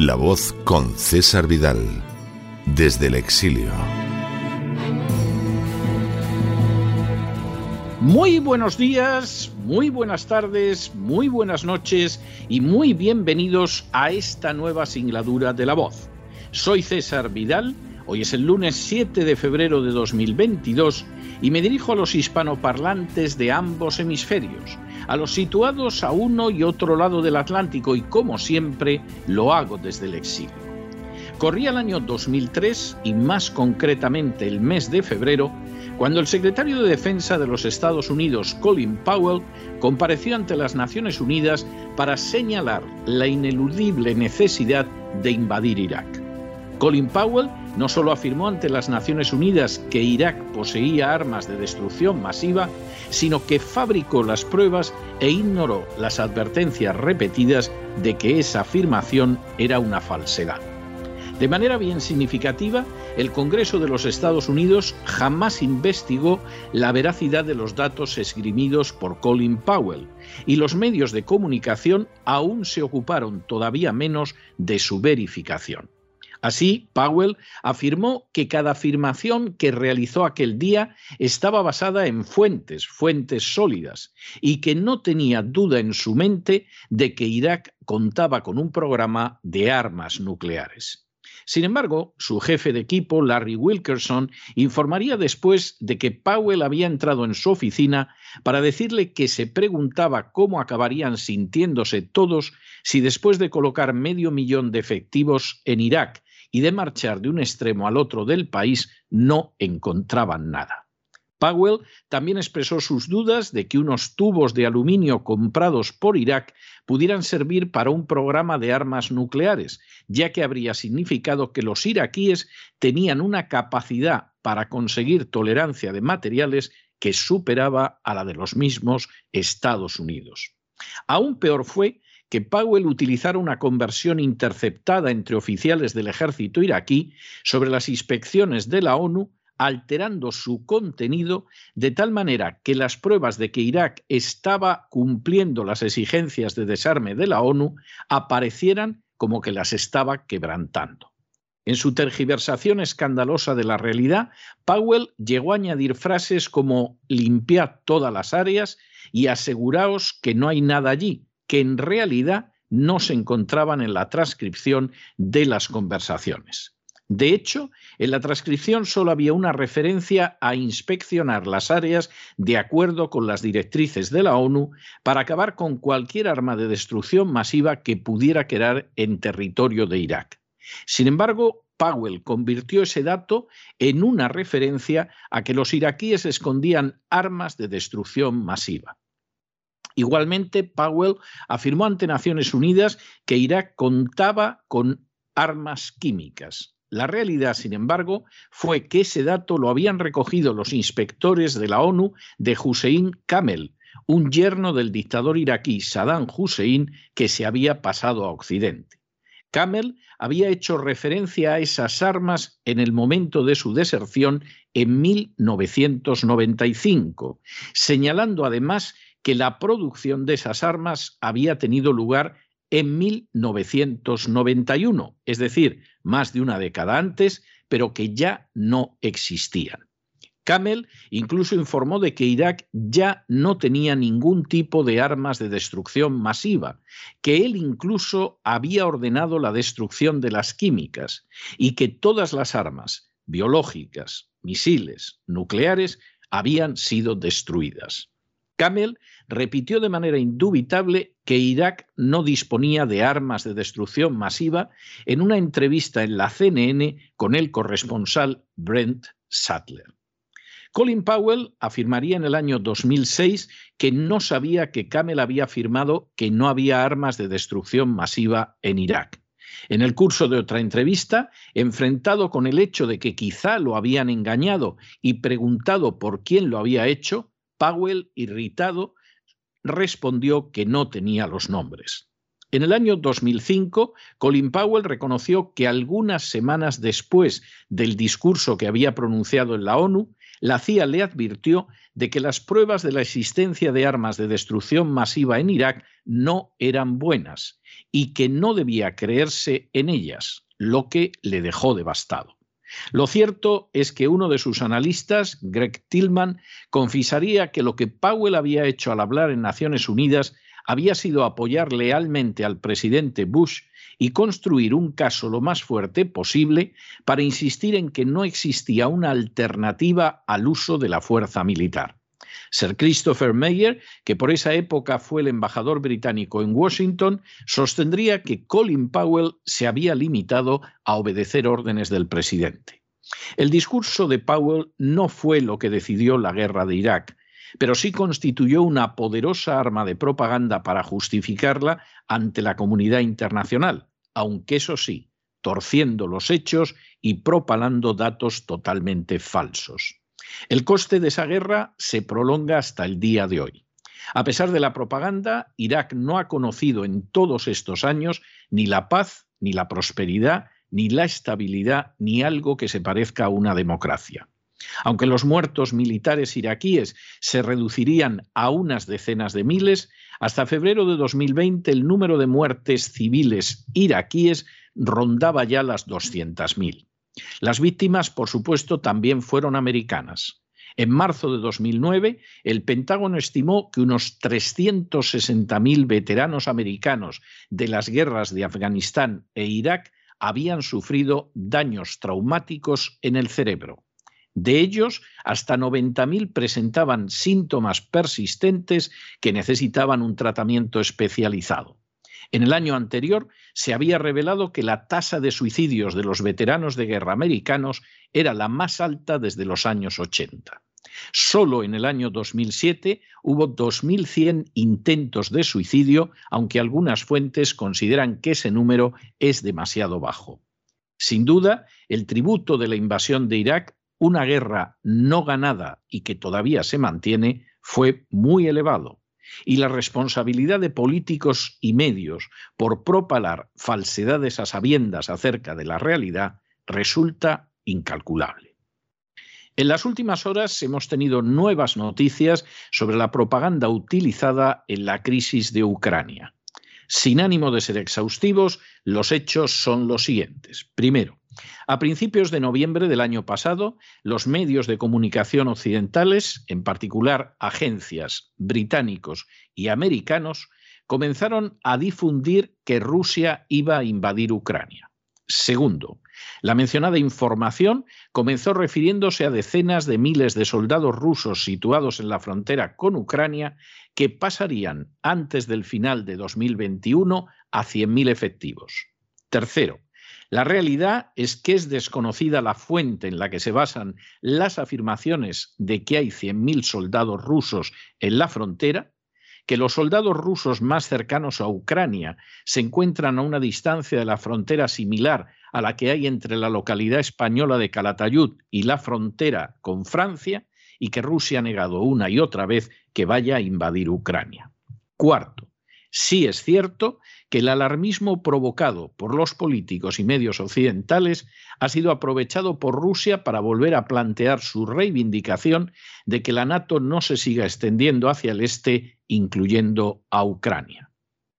La voz con César Vidal, desde el exilio. Muy buenos días, muy buenas tardes, muy buenas noches y muy bienvenidos a esta nueva singladura de La voz. Soy César Vidal, hoy es el lunes 7 de febrero de 2022 y me dirijo a los hispanoparlantes de ambos hemisferios a los situados a uno y otro lado del Atlántico y como siempre lo hago desde el exilio. Corría el año 2003 y más concretamente el mes de febrero, cuando el secretario de Defensa de los Estados Unidos, Colin Powell, compareció ante las Naciones Unidas para señalar la ineludible necesidad de invadir Irak. Colin Powell no solo afirmó ante las Naciones Unidas que Irak poseía armas de destrucción masiva, sino que fabricó las pruebas e ignoró las advertencias repetidas de que esa afirmación era una falsedad. De manera bien significativa, el Congreso de los Estados Unidos jamás investigó la veracidad de los datos esgrimidos por Colin Powell y los medios de comunicación aún se ocuparon todavía menos de su verificación. Así, Powell afirmó que cada afirmación que realizó aquel día estaba basada en fuentes, fuentes sólidas, y que no tenía duda en su mente de que Irak contaba con un programa de armas nucleares. Sin embargo, su jefe de equipo, Larry Wilkerson, informaría después de que Powell había entrado en su oficina para decirle que se preguntaba cómo acabarían sintiéndose todos si después de colocar medio millón de efectivos en Irak y de marchar de un extremo al otro del país no encontraban nada. Powell también expresó sus dudas de que unos tubos de aluminio comprados por Irak pudieran servir para un programa de armas nucleares, ya que habría significado que los iraquíes tenían una capacidad para conseguir tolerancia de materiales que superaba a la de los mismos Estados Unidos. Aún peor fue que Powell utilizara una conversión interceptada entre oficiales del ejército iraquí sobre las inspecciones de la ONU, alterando su contenido de tal manera que las pruebas de que Irak estaba cumpliendo las exigencias de desarme de la ONU aparecieran como que las estaba quebrantando. En su tergiversación escandalosa de la realidad, Powell llegó a añadir frases como limpiad todas las áreas y aseguraos que no hay nada allí, que en realidad no se encontraban en la transcripción de las conversaciones. De hecho, en la transcripción solo había una referencia a inspeccionar las áreas de acuerdo con las directrices de la ONU para acabar con cualquier arma de destrucción masiva que pudiera quedar en territorio de Irak. Sin embargo, Powell convirtió ese dato en una referencia a que los iraquíes escondían armas de destrucción masiva. Igualmente, Powell afirmó ante Naciones Unidas que Irak contaba con armas químicas. La realidad, sin embargo, fue que ese dato lo habían recogido los inspectores de la ONU de Hussein Kamel, un yerno del dictador iraquí Saddam Hussein que se había pasado a Occidente. Kamel había hecho referencia a esas armas en el momento de su deserción en 1995, señalando además que la producción de esas armas había tenido lugar en 1991, es decir, más de una década antes, pero que ya no existían. Kamel incluso informó de que Irak ya no tenía ningún tipo de armas de destrucción masiva, que él incluso había ordenado la destrucción de las químicas y que todas las armas biológicas, misiles, nucleares habían sido destruidas. Camel repitió de manera indubitable que Irak no disponía de armas de destrucción masiva en una entrevista en la CNN con el corresponsal Brent Sattler. Colin Powell afirmaría en el año 2006 que no sabía que Camel había afirmado que no había armas de destrucción masiva en Irak. En el curso de otra entrevista, enfrentado con el hecho de que quizá lo habían engañado y preguntado por quién lo había hecho, Powell, irritado, respondió que no tenía los nombres. En el año 2005, Colin Powell reconoció que algunas semanas después del discurso que había pronunciado en la ONU, la CIA le advirtió de que las pruebas de la existencia de armas de destrucción masiva en Irak no eran buenas y que no debía creerse en ellas, lo que le dejó devastado. Lo cierto es que uno de sus analistas, Greg Tillman, confesaría que lo que Powell había hecho al hablar en Naciones Unidas había sido apoyar lealmente al presidente Bush y construir un caso lo más fuerte posible para insistir en que no existía una alternativa al uso de la fuerza militar. Sir Christopher Meyer, que por esa época fue el embajador británico en Washington, sostendría que Colin Powell se había limitado a obedecer órdenes del presidente. El discurso de Powell no fue lo que decidió la guerra de Irak, pero sí constituyó una poderosa arma de propaganda para justificarla ante la comunidad internacional, aunque eso sí, torciendo los hechos y propalando datos totalmente falsos. El coste de esa guerra se prolonga hasta el día de hoy. A pesar de la propaganda, Irak no ha conocido en todos estos años ni la paz, ni la prosperidad, ni la estabilidad, ni algo que se parezca a una democracia. Aunque los muertos militares iraquíes se reducirían a unas decenas de miles, hasta febrero de 2020 el número de muertes civiles iraquíes rondaba ya las 200.000. Las víctimas, por supuesto, también fueron americanas. En marzo de 2009, el Pentágono estimó que unos 360.000 veteranos americanos de las guerras de Afganistán e Irak habían sufrido daños traumáticos en el cerebro. De ellos, hasta 90.000 presentaban síntomas persistentes que necesitaban un tratamiento especializado. En el año anterior se había revelado que la tasa de suicidios de los veteranos de guerra americanos era la más alta desde los años 80. Solo en el año 2007 hubo 2.100 intentos de suicidio, aunque algunas fuentes consideran que ese número es demasiado bajo. Sin duda, el tributo de la invasión de Irak, una guerra no ganada y que todavía se mantiene, fue muy elevado y la responsabilidad de políticos y medios por propalar falsedades a sabiendas acerca de la realidad resulta incalculable. En las últimas horas hemos tenido nuevas noticias sobre la propaganda utilizada en la crisis de Ucrania. Sin ánimo de ser exhaustivos, los hechos son los siguientes. Primero, a principios de noviembre del año pasado, los medios de comunicación occidentales, en particular agencias británicos y americanos, comenzaron a difundir que Rusia iba a invadir Ucrania. Segundo, la mencionada información comenzó refiriéndose a decenas de miles de soldados rusos situados en la frontera con Ucrania que pasarían antes del final de 2021 a 100.000 efectivos. Tercero, la realidad es que es desconocida la fuente en la que se basan las afirmaciones de que hay 100.000 soldados rusos en la frontera, que los soldados rusos más cercanos a Ucrania se encuentran a una distancia de la frontera similar a la que hay entre la localidad española de Calatayud y la frontera con Francia, y que Rusia ha negado una y otra vez que vaya a invadir Ucrania. Cuarto, Sí es cierto que el alarmismo provocado por los políticos y medios occidentales ha sido aprovechado por Rusia para volver a plantear su reivindicación de que la NATO no se siga extendiendo hacia el este, incluyendo a Ucrania.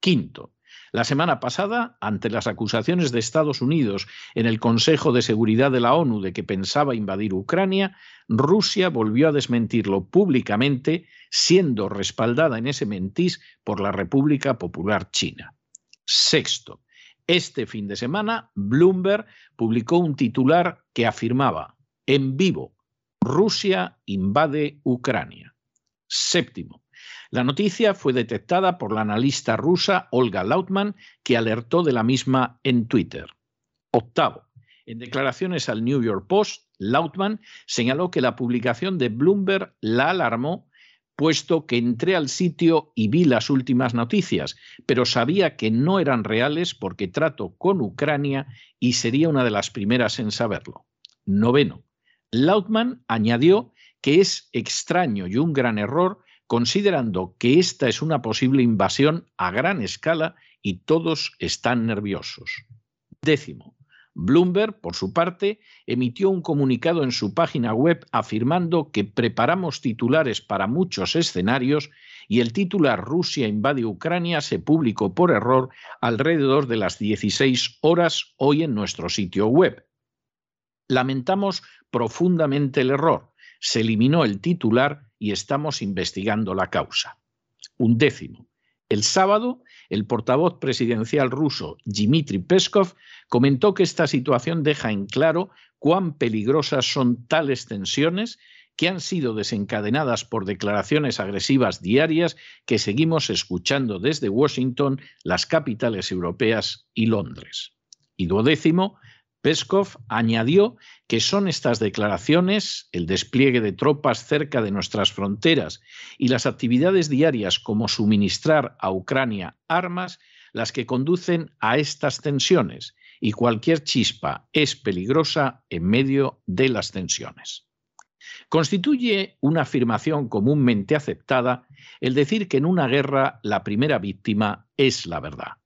Quinto, la semana pasada, ante las acusaciones de Estados Unidos en el Consejo de Seguridad de la ONU de que pensaba invadir Ucrania, Rusia volvió a desmentirlo públicamente, siendo respaldada en ese mentís por la República Popular China. Sexto, este fin de semana, Bloomberg publicó un titular que afirmaba, en vivo, Rusia invade Ucrania. Séptimo, La noticia fue detectada por la analista rusa Olga Lautman, que alertó de la misma en Twitter. Octavo. En declaraciones al New York Post, Lautman señaló que la publicación de Bloomberg la alarmó puesto que entré al sitio y vi las últimas noticias, pero sabía que no eran reales porque trato con Ucrania y sería una de las primeras en saberlo. Noveno. Lautman añadió que es extraño y un gran error considerando que esta es una posible invasión a gran escala y todos están nerviosos. Décimo. Bloomberg, por su parte, emitió un comunicado en su página web afirmando que preparamos titulares para muchos escenarios y el titular Rusia invade Ucrania se publicó por error alrededor de las 16 horas hoy en nuestro sitio web. Lamentamos profundamente el error. Se eliminó el titular y estamos investigando la causa. Un décimo. El sábado, el portavoz presidencial ruso Dmitry Peskov comentó que esta situación deja en claro cuán peligrosas son tales tensiones que han sido desencadenadas por declaraciones agresivas diarias que seguimos escuchando desde Washington, las capitales europeas y Londres. Y duodécimo, Peskov añadió que son estas declaraciones, el despliegue de tropas cerca de nuestras fronteras y las actividades diarias como suministrar a Ucrania armas las que conducen a estas tensiones y cualquier chispa es peligrosa en medio de las tensiones. Constituye una afirmación comúnmente aceptada el decir que en una guerra la primera víctima es la verdad.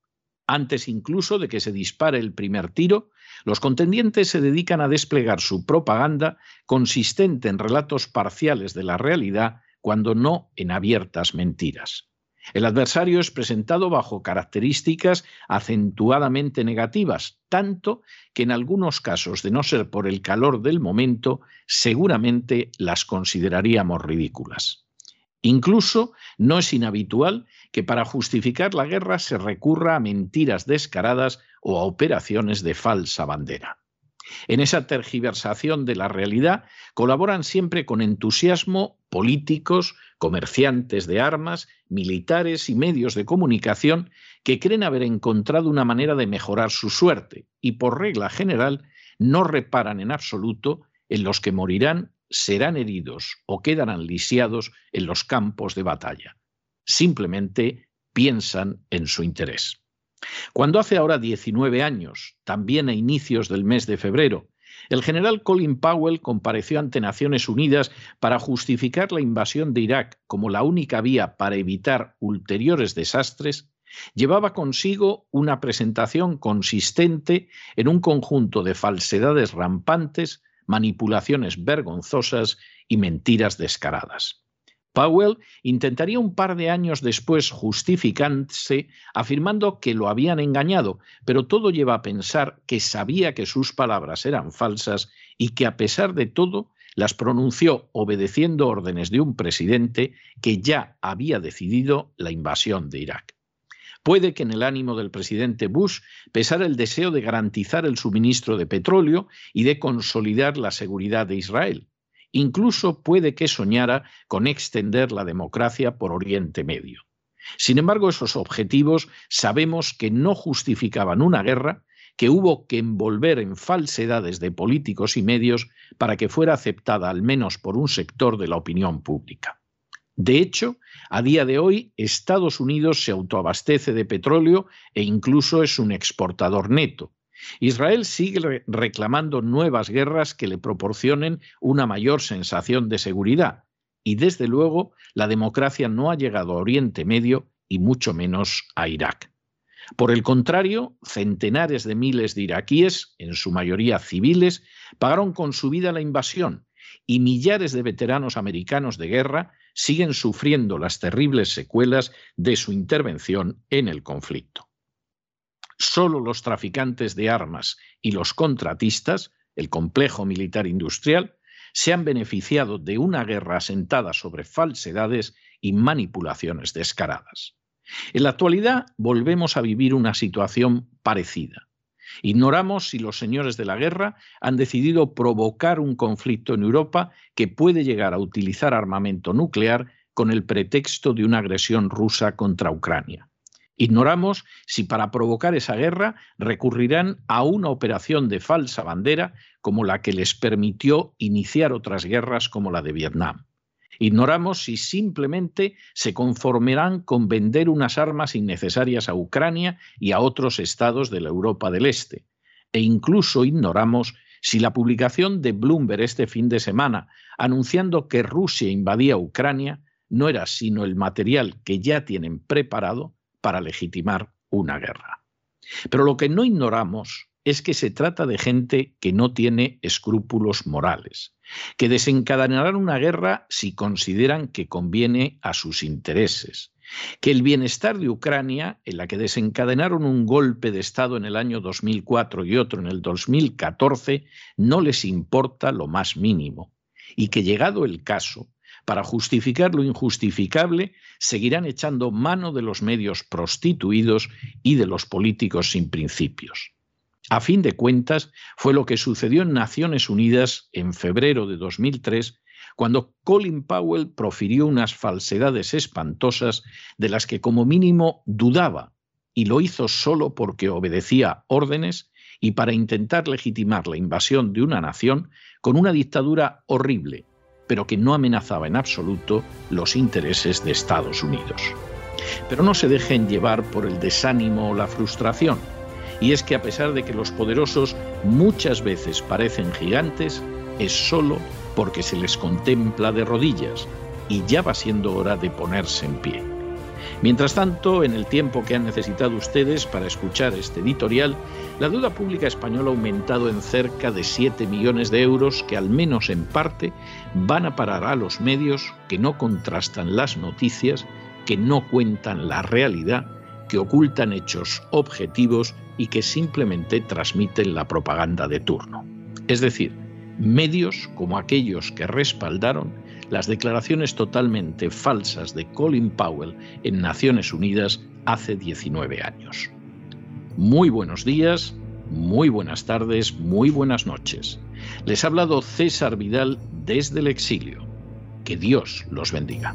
Antes incluso de que se dispare el primer tiro, los contendientes se dedican a desplegar su propaganda consistente en relatos parciales de la realidad, cuando no en abiertas mentiras. El adversario es presentado bajo características acentuadamente negativas, tanto que en algunos casos, de no ser por el calor del momento, seguramente las consideraríamos ridículas. Incluso no es inhabitual que para justificar la guerra se recurra a mentiras descaradas o a operaciones de falsa bandera. En esa tergiversación de la realidad colaboran siempre con entusiasmo políticos, comerciantes de armas, militares y medios de comunicación que creen haber encontrado una manera de mejorar su suerte y por regla general no reparan en absoluto en los que morirán serán heridos o quedarán lisiados en los campos de batalla. Simplemente piensan en su interés. Cuando hace ahora 19 años, también a inicios del mes de febrero, el general Colin Powell compareció ante Naciones Unidas para justificar la invasión de Irak como la única vía para evitar ulteriores desastres, llevaba consigo una presentación consistente en un conjunto de falsedades rampantes manipulaciones vergonzosas y mentiras descaradas. Powell intentaría un par de años después justificarse afirmando que lo habían engañado, pero todo lleva a pensar que sabía que sus palabras eran falsas y que a pesar de todo las pronunció obedeciendo órdenes de un presidente que ya había decidido la invasión de Irak. Puede que en el ánimo del presidente Bush pesara el deseo de garantizar el suministro de petróleo y de consolidar la seguridad de Israel. Incluso puede que soñara con extender la democracia por Oriente Medio. Sin embargo, esos objetivos sabemos que no justificaban una guerra, que hubo que envolver en falsedades de políticos y medios para que fuera aceptada al menos por un sector de la opinión pública. De hecho, a día de hoy, Estados Unidos se autoabastece de petróleo e incluso es un exportador neto. Israel sigue reclamando nuevas guerras que le proporcionen una mayor sensación de seguridad. Y desde luego, la democracia no ha llegado a Oriente Medio y mucho menos a Irak. Por el contrario, centenares de miles de iraquíes, en su mayoría civiles, pagaron con su vida la invasión y millares de veteranos americanos de guerra siguen sufriendo las terribles secuelas de su intervención en el conflicto. Solo los traficantes de armas y los contratistas, el complejo militar industrial, se han beneficiado de una guerra asentada sobre falsedades y manipulaciones descaradas. En la actualidad volvemos a vivir una situación parecida. Ignoramos si los señores de la guerra han decidido provocar un conflicto en Europa que puede llegar a utilizar armamento nuclear con el pretexto de una agresión rusa contra Ucrania. Ignoramos si para provocar esa guerra recurrirán a una operación de falsa bandera como la que les permitió iniciar otras guerras como la de Vietnam. Ignoramos si simplemente se conformarán con vender unas armas innecesarias a Ucrania y a otros estados de la Europa del Este. E incluso ignoramos si la publicación de Bloomberg este fin de semana anunciando que Rusia invadía Ucrania no era sino el material que ya tienen preparado para legitimar una guerra. Pero lo que no ignoramos es que se trata de gente que no tiene escrúpulos morales, que desencadenarán una guerra si consideran que conviene a sus intereses, que el bienestar de Ucrania, en la que desencadenaron un golpe de Estado en el año 2004 y otro en el 2014, no les importa lo más mínimo, y que llegado el caso, para justificar lo injustificable, seguirán echando mano de los medios prostituidos y de los políticos sin principios. A fin de cuentas, fue lo que sucedió en Naciones Unidas en febrero de 2003, cuando Colin Powell profirió unas falsedades espantosas de las que como mínimo dudaba, y lo hizo solo porque obedecía órdenes y para intentar legitimar la invasión de una nación con una dictadura horrible, pero que no amenazaba en absoluto los intereses de Estados Unidos. Pero no se dejen llevar por el desánimo o la frustración y es que a pesar de que los poderosos muchas veces parecen gigantes, es solo porque se les contempla de rodillas y ya va siendo hora de ponerse en pie. Mientras tanto, en el tiempo que han necesitado ustedes para escuchar este editorial, la deuda pública española ha aumentado en cerca de 7 millones de euros que al menos en parte van a parar a los medios que no contrastan las noticias, que no cuentan la realidad, que ocultan hechos objetivos y que simplemente transmiten la propaganda de turno. Es decir, medios como aquellos que respaldaron las declaraciones totalmente falsas de Colin Powell en Naciones Unidas hace 19 años. Muy buenos días, muy buenas tardes, muy buenas noches. Les ha hablado César Vidal desde el exilio. Que Dios los bendiga.